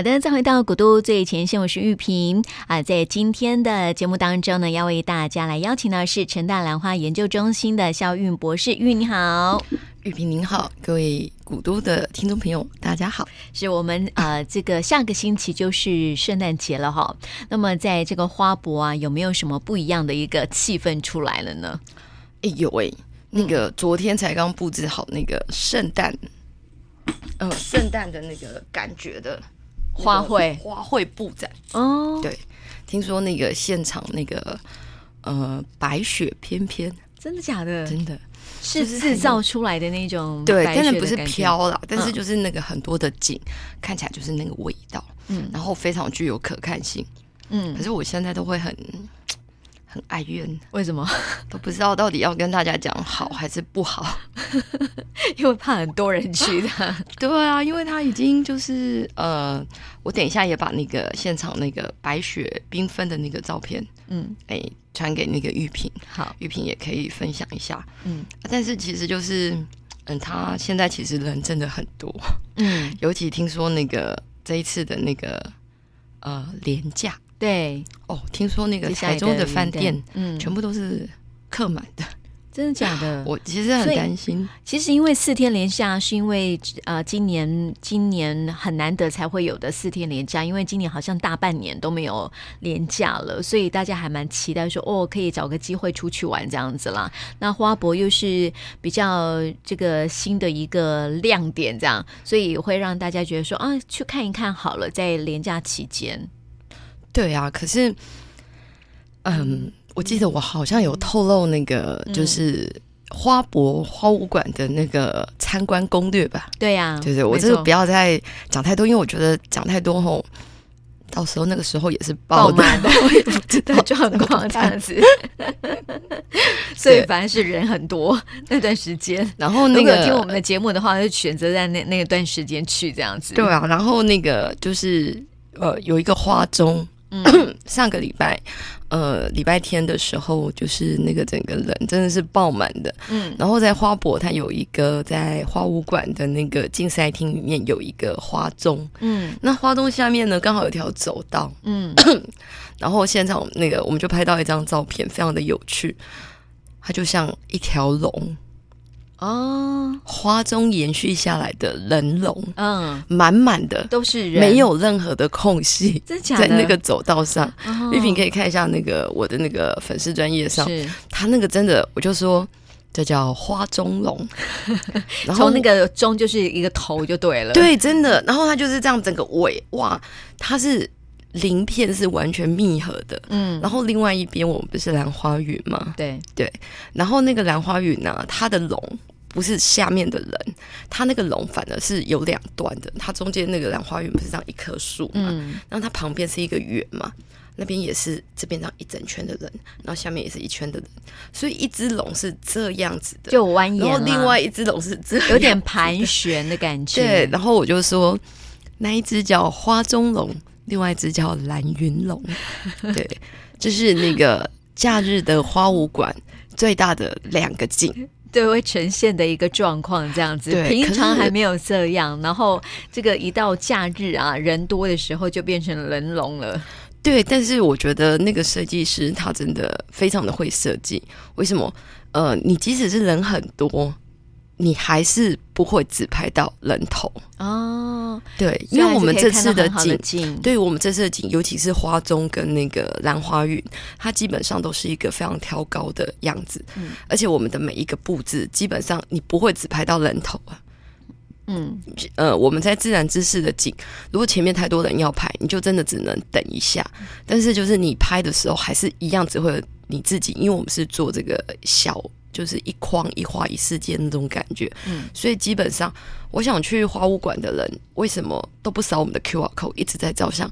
好的，再回到古都最前线，我是玉萍啊。在今天的节目当中呢，要为大家来邀请到是成大兰花研究中心的肖韵博士。玉你好，玉萍您好，各位古都的听众朋友，大家好。是我们呃，这个下个星期就是圣诞节了哈。那么在这个花博啊，有没有什么不一样的一个气氛出来了呢？哎有哎，那个昨天才刚布置好那个圣诞，嗯、呃，圣诞的那个感觉的。花卉。花卉布展。哦，对，听说那个现场那个呃白雪翩翩，真的假的？真的。是制造出来的那种对，但是不是飘了，但是就是那个很多的景，嗯、看起来就是那个味道，嗯，然后非常具有可看性，嗯，可是我现在都会很。很哀怨，为什么？都不知道到底要跟大家讲好还是不好？因为怕很多人去的。对啊，因为他已经就是呃，我等一下也把那个现场那个白雪缤纷的那个照片，嗯，哎，传给那个玉萍，好，玉萍也可以分享一下。嗯，但是其实就是，嗯，他现在其实人真的很多，嗯，尤其听说那个这一次的那个呃廉价。对。哦，听说那个台中的饭店，嗯，全部都是客满的，真的假的？我其实很担心。其实因为四天连假，是因为呃，今年今年很难得才会有的四天连假，因为今年好像大半年都没有连假了，所以大家还蛮期待说哦，可以找个机会出去玩这样子啦。那花博又是比较这个新的一个亮点，这样，所以会让大家觉得说啊，去看一看好了，在连假期间。对啊，可是，嗯，我记得我好像有透露那个，就是花博花舞馆的那个参观攻略吧？对呀、啊，对对，我这个不要再讲太多，因为我觉得讲太多后，到时候那个时候也是爆满的，我也不知道状况这样子。所以反正是人很多 那段时间，然后那个听我们的节目的话，就选择在那那段时间去这样子。对啊，然后那个就是呃，有一个花钟。嗯，上个礼拜，呃，礼拜天的时候，就是那个整个人真的是爆满的。嗯，然后在花博，它有一个在花舞馆的那个竞赛厅里面有一个花钟。嗯，那花钟下面呢，刚好有条走道。嗯，然后现场那个我们就拍到一张照片，非常的有趣，它就像一条龙。哦，花中延续下来的人龙，嗯，满满的都是人，没有任何的空隙，真假的？在那个走道上，玉萍可以看一下那个我的那个粉丝专业上，是他那个真的，我就说这叫花中龙，然后那个中就是一个头就对了，对，真的。然后它就是这样整个尾，哇，它是鳞片是完全密合的，嗯。然后另外一边我们不是兰花云吗？对对。然后那个兰花云呢，它的龙。不是下面的人，它那个龙反而是有两端的。它中间那个兰花园不是这样一棵树嘛？嗯，然后它旁边是一个圆嘛，那边也是这边这样一整圈的人，然后下面也是一圈的人，所以一只龙是这样子的，就蜿蜒。然后另外一只龙是这样，有点盘旋的感觉。对，然后我就说，那一只叫花中龙，另外一只叫蓝云龙。对，就是那个假日的花舞馆最大的两个景。对，会呈现的一个状况这样子，平常还没有这样，然后这个一到假日啊，人多的时候就变成人龙了。对，但是我觉得那个设计师他真的非常的会设计。为什么？呃，你即使是人很多。你还是不会只拍到人头。哦，对，因为我们这次的景，对我们这次的景，尤其是花中跟那个兰花云，它基本上都是一个非常挑高的样子，嗯，而且我们的每一个布置，基本上你不会只拍到人头啊，嗯，呃，我们在自然姿势的景，如果前面太多人要拍，你就真的只能等一下，但是就是你拍的时候，还是一样只会你自己，因为我们是做这个小。就是一框一花一世界那种感觉，嗯，所以基本上，我想去花物馆的人为什么都不扫我们的 QR code，一直在照相，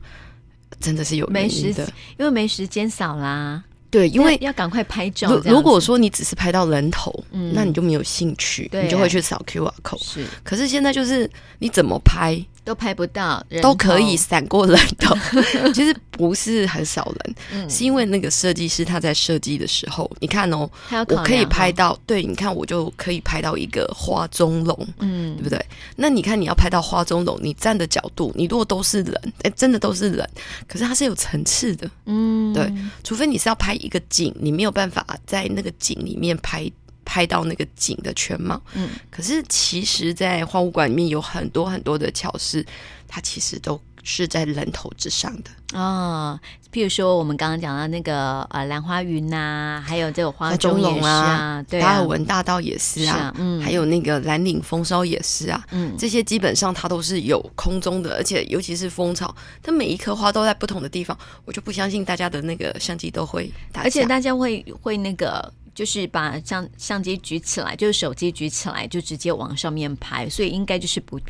真的是有原因的，因为没时间扫啦。对，因为要赶快拍照。如果说你只是拍到人头，那你就没有兴趣，你就会去扫 QR code。是，可是现在就是你怎么拍都拍不到，都可以闪过人头。其实不是很少人，嗯、是因为那个设计师他在设计的时候，你看哦，我可以拍到，哦、对，你看我就可以拍到一个花中龙，嗯，对不对？那你看你要拍到花中龙，你站的角度，你如果都是人，哎，真的都是人，可是它是有层次的，嗯，对，除非你是要拍一个景，你没有办法在那个景里面拍。拍到那个景的全貌，嗯，可是其实，在花物馆里面有很多很多的巧思，它其实都是在人头之上的哦。譬如说，我们刚刚讲到那个呃兰花云呐、啊，还有这个花中龙啊，啊对啊，达尔文大道也是啊，是啊嗯，还有那个蓝岭风骚也是啊，嗯，这些基本上它都是有空中的，而且尤其是蜂巢，它每一棵花都在不同的地方，我就不相信大家的那个相机都会打，而且大家会会那个。就是把相相机举起来，就是手机举起来，就直接往上面拍，所以应该就是不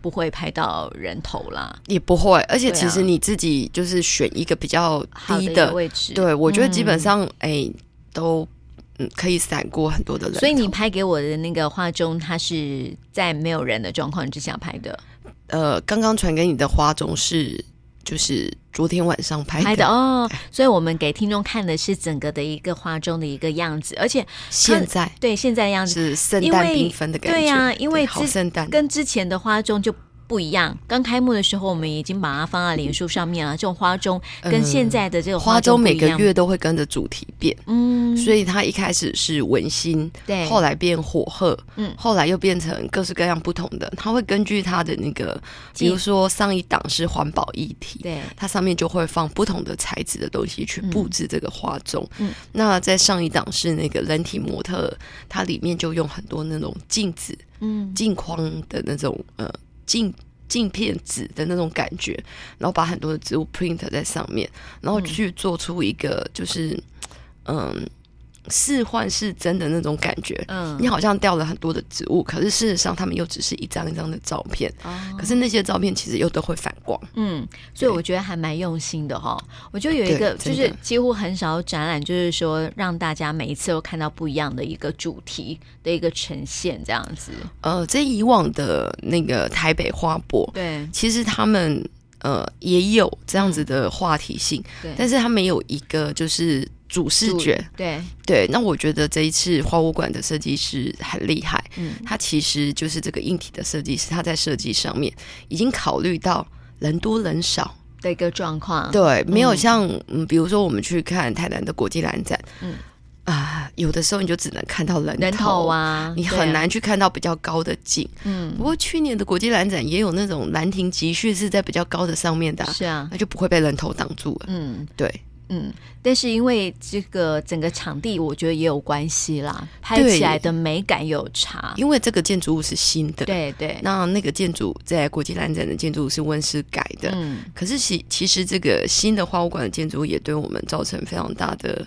不会拍到人头啦，也不会。而且其实你自己就是选一个比较低的，的位置，对，我觉得基本上哎、嗯欸、都嗯可以闪过很多的人。所以你拍给我的那个画中，它是在没有人的状况之下拍的。呃，刚刚传给你的花中是。就是昨天晚上拍的，拍的哦，所以我们给听众看的是整个的一个花中的一个样子，而且现在。对现在样子。是圣诞缤纷的感觉，对呀、啊，因为好圣诞。跟之前的花中就。不一样。刚开幕的时候，我们已经把它放在脸书上面了。这种花中跟现在的这个花中，每个月都会跟着主题变。嗯，所以它一开始是文心，对，后来变火鹤，嗯，后来又变成各式各样不同的。它会根据它的那个，比如说上一档是环保议题，对，它上面就会放不同的材质的东西去布置这个花中。嗯，那在上一档是那个人体模特，它里面就用很多那种镜子，嗯，镜框的那种呃。镜镜片纸的那种感觉，然后把很多的植物 print 在上面，然后去做出一个就是嗯。嗯似幻是真的那种感觉，嗯，你好像掉了很多的植物，可是事实上他们又只是一张一张的照片，哦，可是那些照片其实又都会反光，嗯，所以我觉得还蛮用心的哈。我觉得有一个就是几乎很少展览，就是说让大家每一次都看到不一样的一个主题的一个呈现，这样子。呃，在以往的那个台北花博，对，其实他们呃也有这样子的话题性，对，但是他没有一个就是。主视觉，对。对，那我觉得这一次花物馆的设计师很厉害，嗯，他其实就是这个硬体的设计师，他在设计上面已经考虑到人多人少的一个状况，对，没有像嗯，比如说我们去看台南的国际兰展，嗯。啊，有的时候你就只能看到人头，人头啊，你很难去看到比较高的景，嗯，不过去年的国际兰展也有那种兰亭集序是在比较高的上面的，是啊，那就不会被人头挡住了，嗯，对。嗯，但是因为这个整个场地，我觉得也有关系啦，拍起来的美感有差。因为这个建筑物是新的，对对。那那个建筑在国际兰展的建筑物是温室改的，嗯。可是其其实这个新的花物馆的建筑物也对我们造成非常大的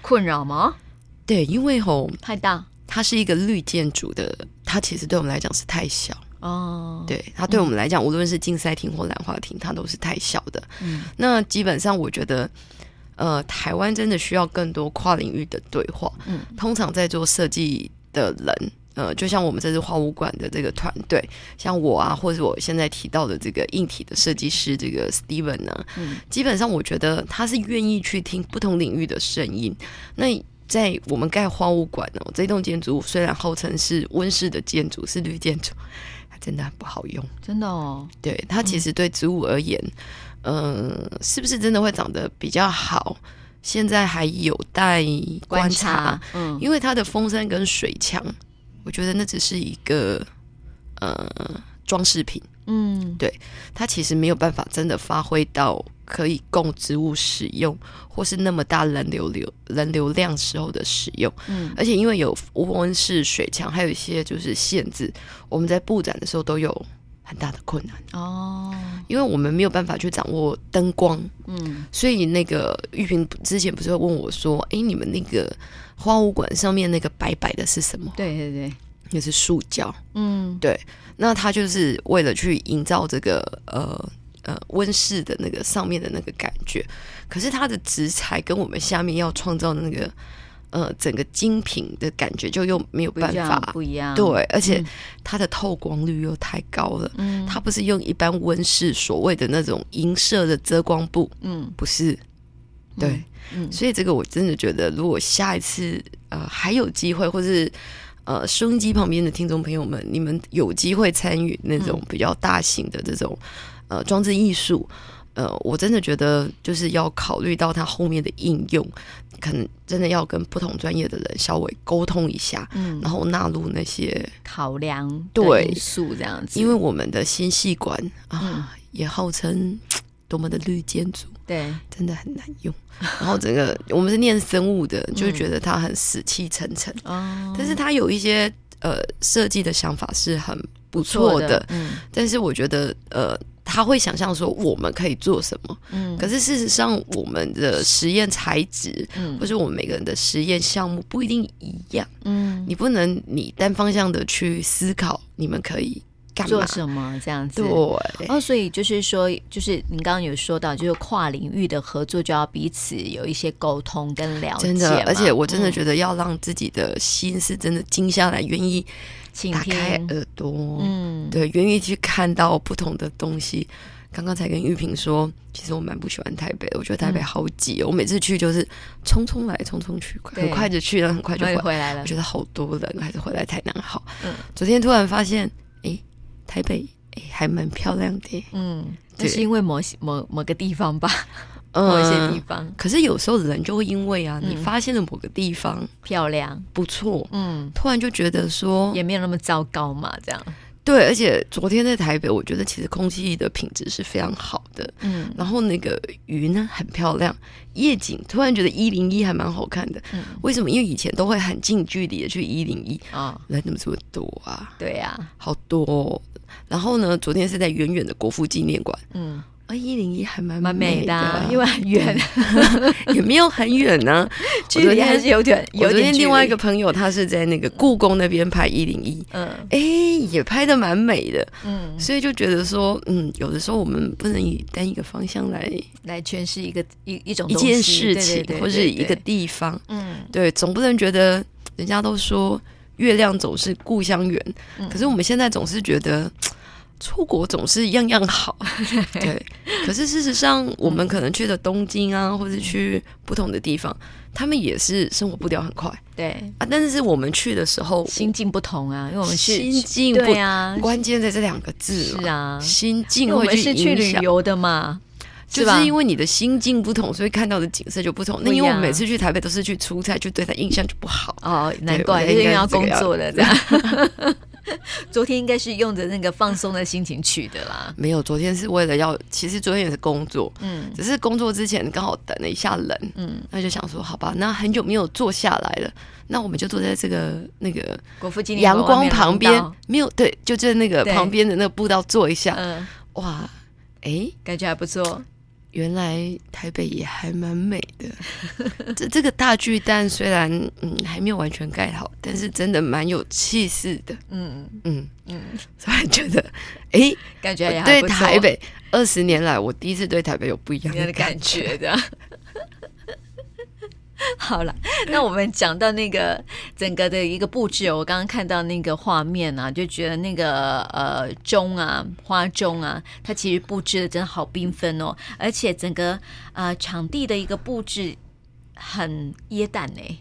困扰吗？对，因为吼太大，它是一个绿建筑的，它其实对我们来讲是太小哦。对，它对我们来讲，嗯、无论是竞赛厅或兰花厅，它都是太小的。嗯，那基本上我觉得。呃，台湾真的需要更多跨领域的对话。嗯，通常在做设计的人，呃，就像我们这次花物馆的这个团队，像我啊，或者我现在提到的这个硬体的设计师，这个 Steven 呢、啊，嗯，基本上我觉得他是愿意去听不同领域的声音。那在我们盖花物馆呢，这栋建筑物虽然号称是温室的建筑，是绿建筑，它真的很不好用，真的哦。对，它其实对植物而言。嗯嗯，是不是真的会长得比较好？现在还有待观察。观察，嗯，因为它的风扇跟水墙，我觉得那只是一个呃装饰品。嗯，对，它其实没有办法真的发挥到可以供植物使用，或是那么大人流流人流量时候的使用。嗯，而且因为有无温室水墙，还有一些就是限制，我们在布展的时候都有。很大的困难。哦，因为我们没有办法去掌握灯光，嗯，所以那个玉萍之前不是会问我说：“哎，你们那个花物馆上面那个白白的是什么？”对对对，那是塑胶，嗯，对。那它就是为了去营造这个呃呃温室的那个上面的那个感觉，可是它的植材跟我们下面要创造的那个呃，整个精品的感觉就又没有办法不一样。对，而且它的透光率又太高了。嗯，它不是用一般温室所谓的那种银色的遮光布。嗯，不是。对，嗯，嗯，所以这个我真的觉得，如果下一次呃还有机会，或是呃收音机旁边的听众朋友们，你们有机会参与那种比较大型的这种呃装置艺术。呃，我真的觉得就是要考虑到它后面的应用，可能真的要跟不同专业的人稍微沟通一下，嗯，然后纳入那些考量对。因素这样子。因为我们的心细管啊，嗯、也号称 多么的绿建筑，对，真的很难用。然后整个我们是念生物的，就觉得它很死气沉沉，哦，但是它有一些呃设计的想法是很不错的，的嗯，但是我觉得呃。他会想象说我们可以做什么，嗯，可是事实上我们的实验材质，嗯，或是我们每个人的实验项目不一定一样，嗯，你不能你单方向的去思考你们可以干嘛。做什么这样子，对，哦，所以就是说，就是您刚刚有说到，就是跨领域的合作就要彼此有一些沟通跟了解，真的，而且我真的觉得要让自己的心是真的静下来，愿意。打开耳朵，嗯，对，愿意去看到不同的东西。刚刚才跟玉萍说，其实我蛮不喜欢台北的，我觉得台北好挤哦。嗯、我每次去就是匆匆来，匆匆去，很快就去了，很快就回，回来了。我觉得好多人，还是回来台南好。嗯，昨天突然发现，哎，台北哎还蛮漂亮的。嗯，那是因为某某某个地方吧。某一些地方，可是有时候人就会因为啊，你发现了某个地方漂亮、不错，嗯，突然就觉得说也没有那么糟糕嘛，这样。对，而且昨天在台北，我觉得其实空气的品质是非常好的，嗯，然后那个云呢很漂亮，夜景突然觉得一零一还蛮好看的，嗯，为什么？因为以前都会很近距离的去一零一啊，人怎么这么多啊？对呀，好多。然后呢，昨天是在远远的国父纪念馆，嗯。啊，一零一还蛮蛮美的，因为很远，也没有很远呢，距离还是有点。有昨天另外一个朋友，他是在那个故宫那边拍一零一，嗯，哎，也拍的蛮美的，嗯，所以就觉得说，嗯，有的时候我们不能以单一个方向来来诠释一个一一种一件事情，或是一个地方，嗯，对，总不能觉得人家都说月亮总是故乡圆，可是我们现在总是觉得。出国总是样样好，对。可是事实上，我们可能去的东京啊，或者去不同的地方，他们也是生活步调很快，对啊。但是我们去的时候，心境不同啊，因为我们是心境不同，关键在这两个字，是啊，心境。我们是去旅游的嘛，就是因为你的心境不同，所以看到的景色就不同。那因为我们每次去台北都是去出差，就对他印象就不好哦，难怪，因为要工作的这样。昨天应该是用着那个放松的心情去的啦。没有，昨天是为了要，其实昨天也是工作，嗯，只是工作之前刚好等了一下人，嗯，那就想说，好吧，那很久没有坐下来了，那我们就坐在这个那个国父纪念馆阳光旁边，没有对，就在那个旁边的那个步道坐一下，嗯，哇，哎，感觉还不错。原来台北也还蛮美的，这这个大巨蛋虽然嗯还没有完全盖好，但是真的蛮有气势的。嗯嗯。嗯，所以觉得哎，诶感觉对台北二十年来，我第一次对台北有不一样的感觉的。好了，那我们讲到那个整个的一个布置，我刚刚看到那个画面啊，就觉得那个呃钟啊，花钟啊，它其实布置的真的好缤纷哦，而且整个呃场地的一个布置很耶诞哎，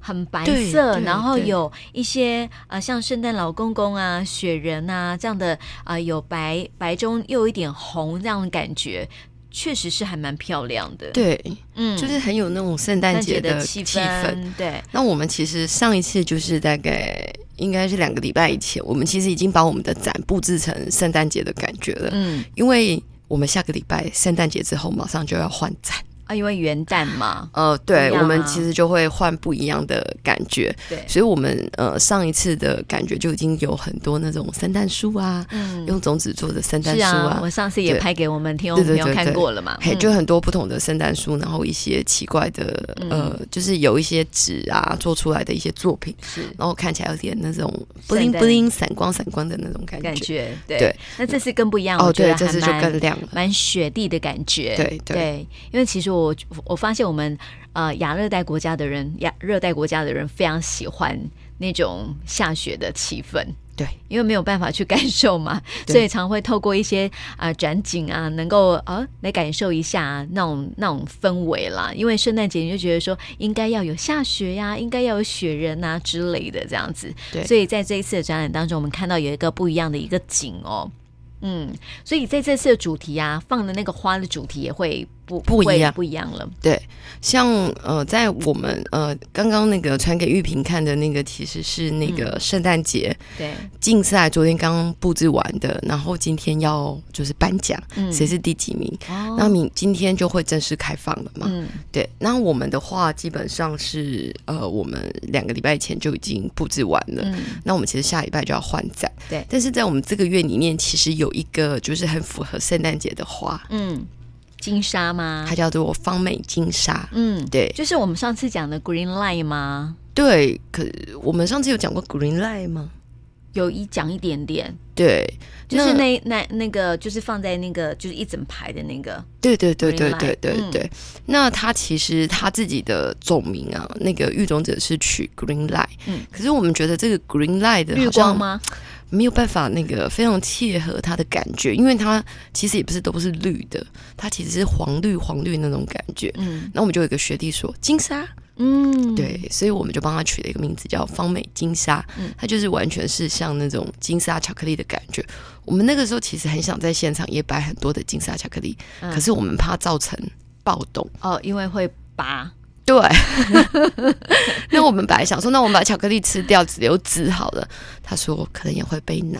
很白色，然后有一些呃像圣诞老公公啊、雪人啊这样的啊、呃，有白白中又有一点红这样的感觉。确实是还蛮漂亮的，对，嗯，就是很有那种圣诞节的气氛。对，那我们其实上一次就是大概应该是两个礼拜以前，我们其实已经把我们的展布置成圣诞节的感觉了。嗯，因为我们下个礼拜圣诞节之后马上就要换展。啊，因为元旦嘛，呃，对，我们其实就会换不一样的感觉，对，所以我们呃上一次的感觉就已经有很多那种圣诞树啊，嗯，用种子做的圣诞树啊，我上次也拍给我们听众朋友看过了嘛，嘿，就很多不同的圣诞树，然后一些奇怪的呃，就是有一些纸啊做出来的一些作品，是，然后看起来有点那种布灵布灵闪光闪光的那种感觉，感觉，对，那这次更不一样，哦，对，这次就更亮了，蛮雪地的感觉，对。对，因为其实我。我我发现我们呃亚热带国家的人，亚热带国家的人非常喜欢那种下雪的气氛。对，因为没有办法去感受嘛，所以常会透过一些啊、呃、转景啊，能够啊来感受一下那种那种氛围啦。因为圣诞节你就觉得说应该要有下雪呀、啊，应该要有雪人啊之类的这样子。对，所以在这一次的展览当中，我们看到有一个不一样的一个景哦。嗯，所以在这次的主题啊，放的那个花的主题也会不不一样，不一样了。对，像呃，在我们呃刚刚那个传给玉萍看的那个，其实是那个圣诞节对竞赛，昨天刚刚布置完的，然后今天要就是颁奖，谁是第几名？哦，那明今天就会正式开放了嘛。嗯，对。那我们的话，基本上是呃，我们两个礼拜前就已经布置完了。嗯，那我们其实下礼拜就要换展。对，但是在我们这个月里面，其实有一个就是很符合圣诞节的花。嗯。金沙吗？它叫做方美金沙。嗯，对，就是我们上次讲的 Green Light 吗？对，可我们上次有讲过 Green Light 吗？有一讲一点点。对，就是那那那个，就是放在那个，就是一整排的那个。对对对对对对对。嗯、那他其实他自己的总名啊，那个育种者是取 Green Light。嗯。可是我们觉得这个 Green Light 的绿光吗？没有办法，那个非常切合它的感觉，因为它其实也不是都是绿的，它其实是黄绿黄绿那种感觉。嗯，那我们就有一个学弟说金沙，嗯，对，所以我们就帮他取了一个名字叫方美金沙，嗯，它就是完全是像那种金沙巧克力的感觉。我们那个时候其实很想在现场也摆很多的金沙巧克力，嗯，可是我们怕造成暴动。哦，因为会拔。对，那我们本来想说，那我们把巧克力吃掉，只留籽好了。他说可能也会被拿。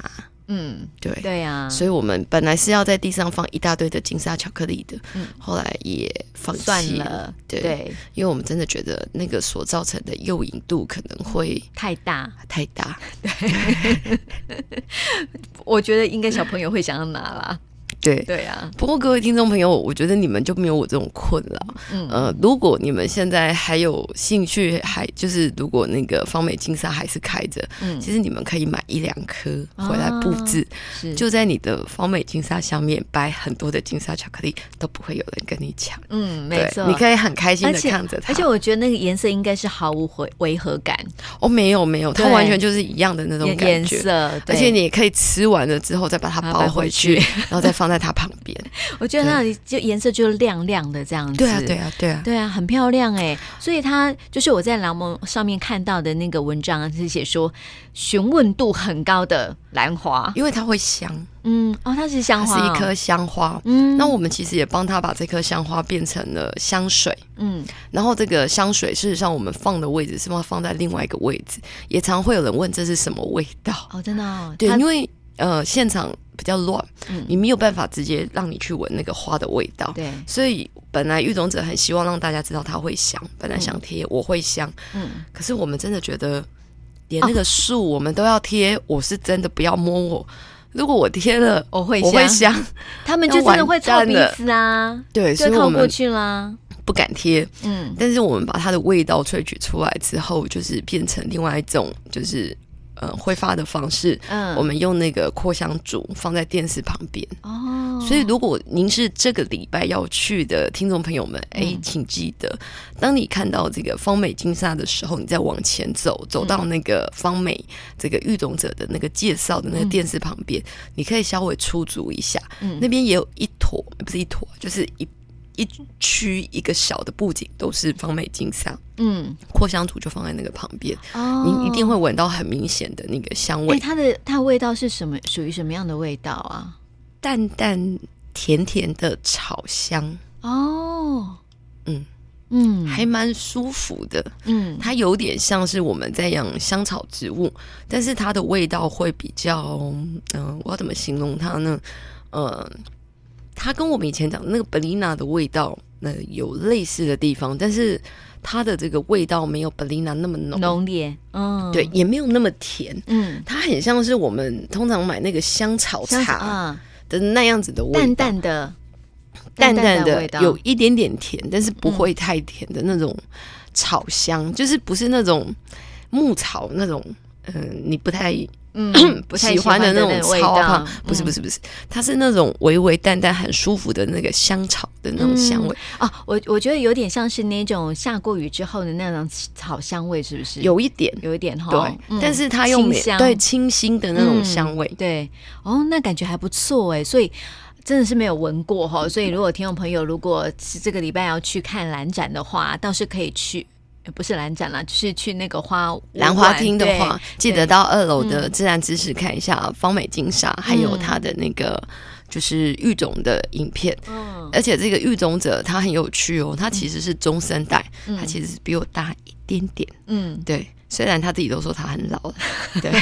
嗯，对，对呀、啊。所以我们本来是要在地上放一大堆的金沙巧克力的，嗯，后来也放弃了。对，对，因为我们真的觉得那个所造成的诱引度可能会太大太大。对，我觉得应该小朋友会想要拿啦。对对啊，不过各位听众朋友，我觉得你们就没有我这种困扰。嗯呃，如果你们现在还有兴趣，还就是如果那个方美金沙还是开着，嗯，其实你们可以买一两颗回来布置，就在你的方美金沙下面摆很多的金沙巧克力，都不会有人跟你抢。嗯，没错，你可以很开心的看着它。而且我觉得那个颜色应该是毫无违违和感。哦，没有没有，它完全就是一样的那种感觉。颜色，而且你也可以吃完了之后再把它包回去，然后再放。在它旁边，我觉得那里就颜色就是亮亮的这样子，对啊，对啊，对啊，对啊，很漂亮哎。所以它就是我在蓝盟上面看到的那个文章是写说询问度很高的兰花，因为它会香。嗯，哦，它是香花，是一颗香花。嗯，那我们其实也帮他把这颗香花变成了香水。嗯，然后这个香水事实上我们放的位置是放放在另外一个位置？也常会有人问这是什么味道？哦，真的哦，对，因为呃现场。比较乱，嗯，你没有办法直接让你去闻那个花的味道，对，所以本来育种者很希望让大家知道它会香，本来想贴我会香，嗯，可是我们真的觉得连那个树我们都要贴，我是真的不要摸我，如果我贴了我会我会香，他们就真的会臭鼻子啊，对，所以靠过去啦，不敢贴，嗯，但是我们把它的味道萃取出来之后，就是变成另外一种，就是。呃，挥发的方式，嗯，我们用那个扩香烛放在电视旁边哦。所以，如果您是这个礼拜要去的听众朋友们，哎、嗯，请记得，当你看到这个方美金沙的时候，你再往前走，走到那个方美这个育种者的那个介绍的那个电视旁边，嗯、你可以稍微出足一下，嗯，那边也有一坨，不是一坨，就是一。一区一个小的布景都是芳美金沙，嗯，扩香土就放在那个旁边，哦，你一定会闻到很明显的那个香味。欸、它的它的味道是什么？属于什么样的味道啊？淡淡甜甜的草香哦，嗯嗯，还蛮舒服的，嗯，它有点像是我们在养香草植物，但是它的味道会比较，嗯、呃，我要怎么形容它呢？呃。它跟我们以前讲的那个贝丽娜的味道，那有类似的地方，但是它的这个味道没有贝丽娜那么浓。浓烈，嗯，对，也没有那么甜，嗯，它很像是我们通常买那个香草茶的那样子的味道，淡淡的，淡淡的味道，有一点点甜，但是不会太甜的那种草香，就是不是那种牧草那种，嗯，你不太。嗯 不，喜欢的那种味道，不是不是不是，它是那种微微淡淡很舒服的那个香草的那种香味啊。我我觉得有点像是那种下过雨之后的那种草香味，是不是？有一点，有一点哈。对，但是它又清香，对清新的那种香味。对，哦，那感觉还不错哎，所以。真的是没有闻过哈，所以如果听众朋友如果是这个礼拜要去看兰展的话，倒是可以去，不是兰展啦，就是去那个花兰花厅的话，记得到二楼的自然知识看一下方美金沙，嗯、还有他的那个就是育种的影片。嗯，而且这个育种者他很有趣哦，他其实是中生代，嗯、他其实是比我大一点点。嗯，对，虽然他自己都说他很老了，对。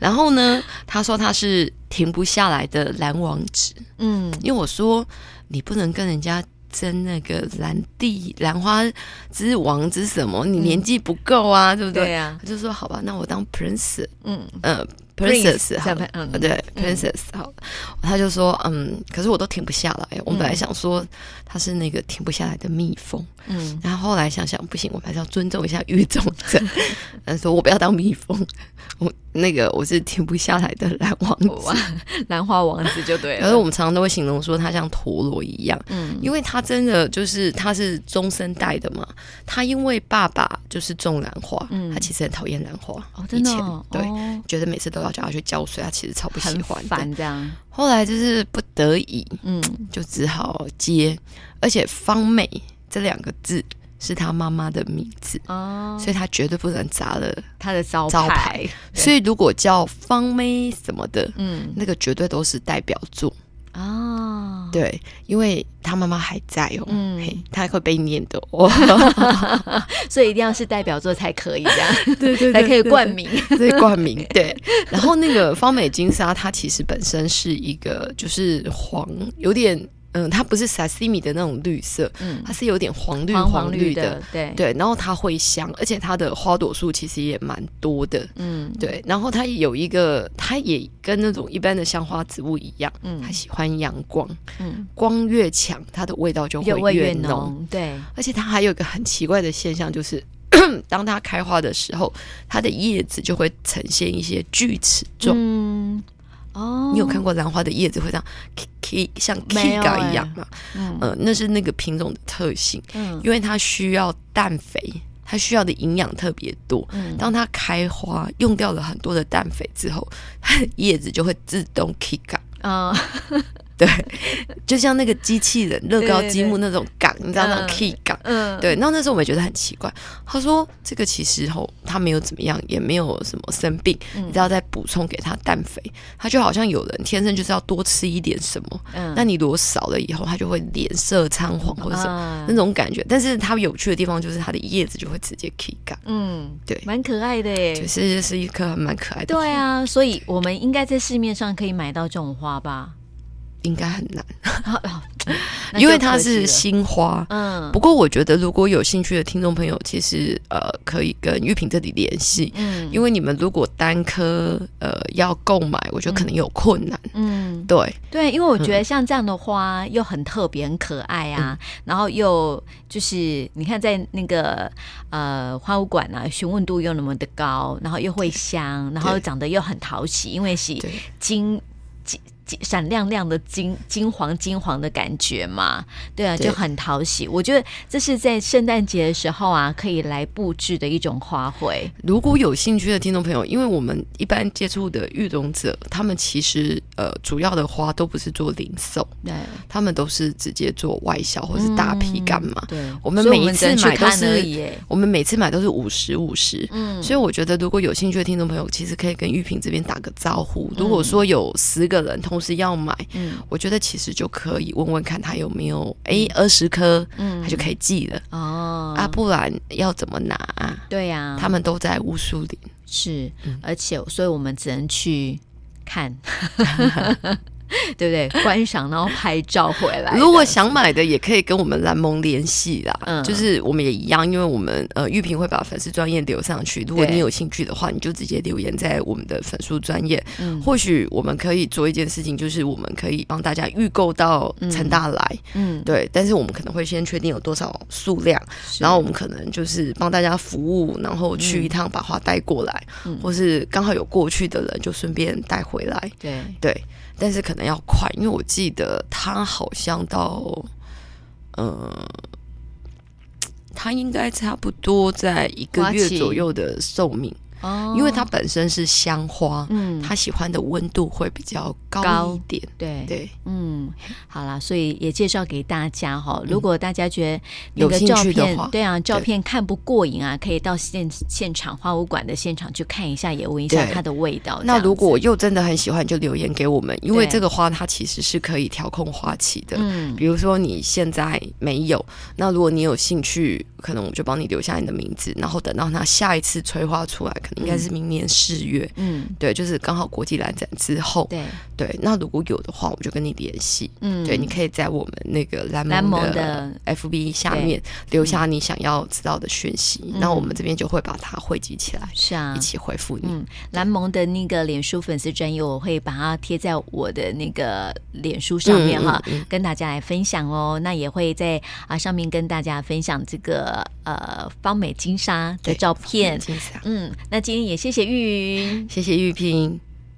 然后呢，他说他是停不下来的蓝王子。嗯，因为我说你不能跟人家争那个兰地兰花之王之什么，你年纪不够啊，嗯、对不对？对呀、啊，他就说好吧，那我当 prince。嗯嗯。呃 Princess 好，嗯，对，Princess 好，他就说，嗯，可是我都停不下来。我本来想说他是那个停不下来的蜜蜂，嗯，然后后来想想不行，我们还是要尊重一下育种者。他说我不要当蜜蜂，我那个我是停不下来的蓝王子，兰花王子就对了。而我们常常都会形容说他像陀螺一样，嗯，因为他真的就是他是终身带的嘛。他因为爸爸就是种兰花，嗯，他其实很讨厌兰花，哦，真的，对，觉得每次都要。叫他去浇水，他其实超不喜欢的。这样，后来就是不得已，嗯，就只好接。而且“芳美”这两个字是他妈妈的名字哦，所以他绝对不能砸了他的招招牌。所以如果叫“芳妹”什么的，嗯，那个绝对都是代表作。哦，对，因为他妈妈还在哦，嗯，他还会被念的哦，所以一定要是代表作才可以这样，对，对对，才可以冠名，对，冠名，对。然后那个方美金沙，它其实本身是一个就是黄，有点。嗯，它不是沙西米的那种绿色，嗯，它是有点黄绿黄绿的，对对。然后它会香，而且它的花朵数其实也蛮多的，嗯，对。然后它有一个，它也跟那种一般的香花植物一样，嗯，它喜欢阳光，嗯，光越强，它的味道就会越浓，对。而且它还有一个很奇怪的现象，就是 当它开花的时候，它的叶子就会呈现一些锯齿状，嗯。哦，你有看过兰花的叶子会这样 k 像 kiga 一样吗？嗯、呃，那是那个品种的特性，嗯，因为它需要氮肥，它需要的营养特别多。嗯，当它开花用掉了很多的氮肥之后，它的叶子就会自动 k i g a 啊。哦对，就像那个机器人乐高积木那种杆，你知道那种 key 杆，嗯，对。然后那时候我们觉得很奇怪，他说这个其实吼，他没有怎么样，也没有什么生病，嗯、你知道再补充给他氮肥，他就好像有人天生就是要多吃一点什么，嗯，那你如果少了以后，他就会脸色苍黄或者什么那种感觉。但是它有趣的地方就是它的叶子就会直接 key 杆，嗯，对，蛮可爱的耶，就是是一颗蛮可爱的。对啊，所以我们应该在市面上可以买到这种花吧。应该很难，因为它是新花。嗯，不过我觉得如果有兴趣的听众朋友，其实呃可以跟玉萍这里联系。嗯，因为你们如果单颗呃要购买，我觉得可能有困难。嗯，对。对，因为我觉得像这样的花又很特别、很可爱啊，然后又就是你看在那个呃花物馆啊，询问度又那么的高，然后又会香，然后长得又很讨喜，因为是金金。闪亮亮的金金黄金黄的感觉嘛，对啊，就很讨喜。我觉得这是在圣诞节的时候啊，可以来布置的一种花卉。如果有兴趣的听众朋友，因为我们一般接触的育种者，他们其实呃主要的花都不是做零售，对，他们都是直接做外销或是大批干嘛。嗯、对，我们每一次买都是，我们每次买都是五十五十。嗯，所以我觉得如果有兴趣的听众朋友，其实可以跟玉萍这边打个招呼。如果说有十个人同。同时要买，嗯，我觉得其实就可以问问看他有没有，哎，二十颗，嗯，他就可以寄了。哦。啊，不然要怎么拿？啊？对呀，他们都在乌树林，是，而且，所以我们只能去看。对不对？观赏然后拍照回来。如果想买的，也可以跟我们蓝盟联系啦。嗯，就是我们也一样，因为我们呃玉萍会把粉丝专业留上去。如果你有兴趣的话，你就直接留言在我们的粉丝专业。嗯，或许我们可以做一件事情，就是我们可以帮大家预购到成大来。嗯，对。但是我们可能会先确定有多少数量，然后我们可能就是帮大家服务，然后去一趟把花带过来，嗯，或是刚好有过去的人就顺便带回来。对对。但是可能要快，因为我记得他好像到，呃，他应该差不多在一个月左右的寿命。哦，因为它本身是香花，嗯，它喜欢的温度会比较高一点，对对，嗯，好啦，所以也介绍给大家哈。如果大家觉得那个照片，有兴趣的话，对啊，照片看不过瘾啊，可以到现现场花舞馆的现场去看一下，也闻一下它的味道。那如果又真的很喜欢，就留言给我们，因为这个花它其实是可以调控花期的。嗯，比如说你现在没有，那如果你有兴趣，可能我就帮你留下你的名字，然后等到它下一次催花出来。应该是明年四月，嗯，对，就是刚好国际兰展之后，对。对。那如果有的话，我就跟你联系，嗯，对，你可以在我们那个蓝盟的 FB 下面留下你想要知道的讯息，那我们这边就会把它汇集起来，是啊，一起回复你。蓝盟的那个脸书粉丝专页，我会把它贴在我的那个脸书上面哈，跟大家来分享哦。那也会在啊上面跟大家分享这个呃方美金沙的照片，金沙，嗯，那。那今天也谢谢玉云，谢谢玉萍。